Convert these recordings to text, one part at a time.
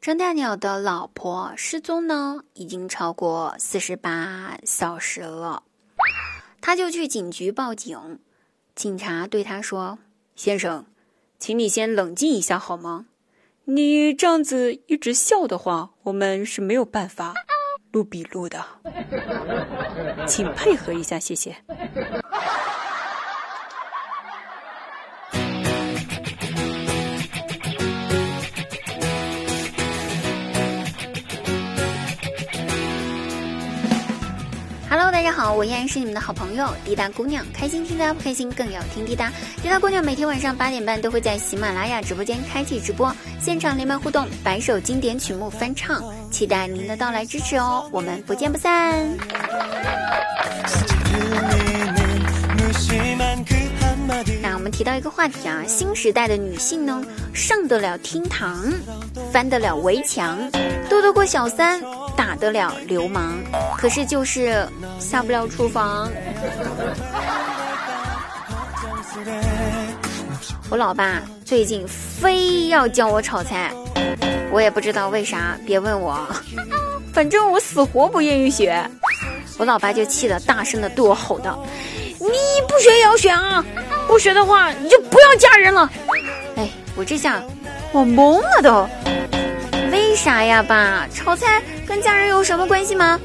张大鸟的老婆失踪呢，已经超过四十八小时了，他就去警局报警。警察对他说：“先生，请你先冷静一下好吗？你这样子一直笑的话，我们是没有办法录笔录的，请配合一下，谢谢。”家好，我依然是你们的好朋友滴答姑娘，开心听滴答不开心更要听滴答。滴答姑娘每天晚上八点半都会在喜马拉雅直播间开启直播，现场连麦互动，百首经典曲目翻唱，期待您的到来支持哦，我们不见不散。提到一个话题啊，新时代的女性呢，上得了厅堂，翻得了围墙，斗得过小三。打得了流氓，可是就是下不了厨房。我老爸最近非要教我炒菜，我也不知道为啥，别问我，反正我死活不愿意学。我老爸就气得大声的对我吼道：“你不学也要学啊！不学的话，你就不要嫁人了。”哎，我这下我懵了都。为啥呀，爸？炒菜跟嫁人有什么关系吗？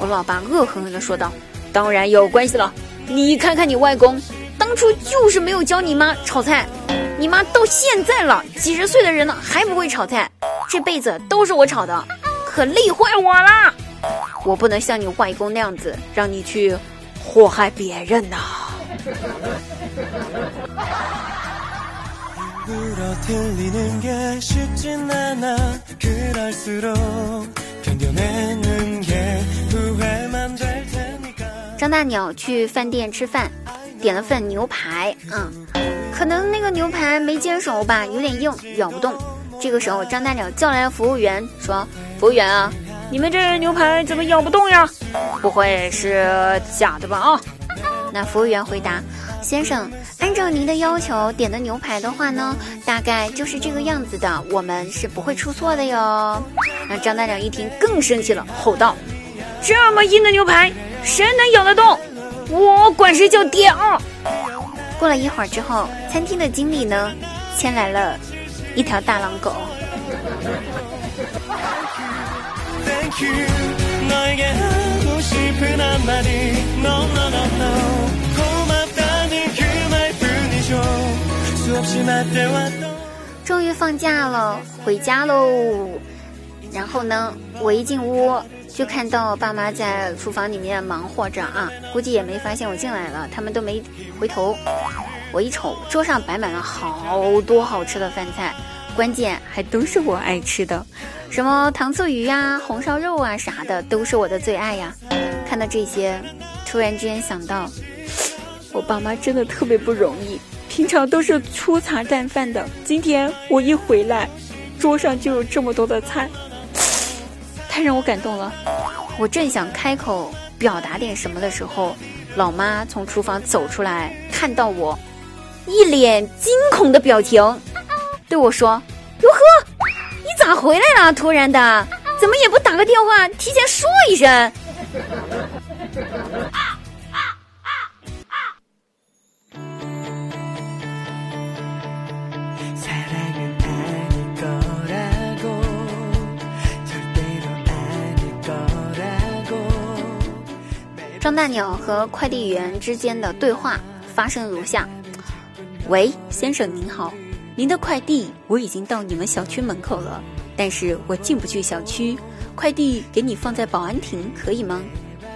我老爸恶狠狠地说道：“当然有关系了。你看看你外公，当初就是没有教你妈炒菜，你妈到现在了，几十岁的人了还不会炒菜，这辈子都是我炒的，可累坏我了。我不能像你外公那样子，让你去祸害别人呐。”张大鸟去饭店吃饭，点了份牛排，嗯，可能那个牛排没煎熟吧，有点硬，咬不动。这个时候，张大鸟叫来了服务员，说：“服务员啊，你们这牛排怎么咬不动呀？不会是假的吧？”啊，那服务员回答。先生，按照您的要求点的牛排的话呢，大概就是这个样子的，我们是不会出错的哟。那张大鸟一听更生气了，吼道：“这么硬的牛排，谁能咬得动？我管谁叫爹啊！”过了一会儿之后，餐厅的经理呢，牵来了一条大狼狗。Thank you, 终于放假了，回家喽。然后呢，我一进屋就看到爸妈在厨房里面忙活着啊，估计也没发现我进来了，他们都没回头。我一瞅，桌上摆满了好多好吃的饭菜，关键还都是我爱吃的，什么糖醋鱼呀、红烧肉啊啥的，都是我的最爱呀。看到这些，突然之间想到，我爸妈真的特别不容易。平常都是粗茶淡饭的，今天我一回来，桌上就有这么多的菜，太让我感动了。我正想开口表达点什么的时候，老妈从厨房走出来，看到我，一脸惊恐的表情，对我说：“哟呵，你咋回来了？突然的，怎么也不打个电话，提前说一声？”张大鸟和快递员之间的对话发生如下：喂，先生您好，您的快递我已经到你们小区门口了，但是我进不去小区，快递给你放在保安亭可以吗？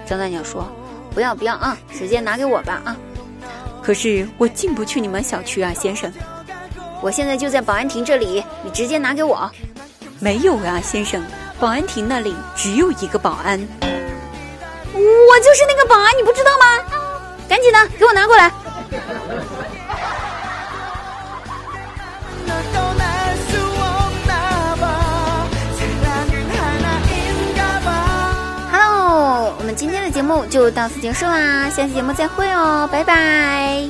张大鸟说：不要不要啊，直接拿给我吧啊！可是我进不去你们小区啊，先生，我现在就在保安亭这里，你直接拿给我。没有啊，先生，保安亭那里只有一个保安。我就是那个保安，你不知道吗？赶紧的，给我拿过来。Hello，我们今天的节目就到此结束啦，下期节目再会哦，拜拜。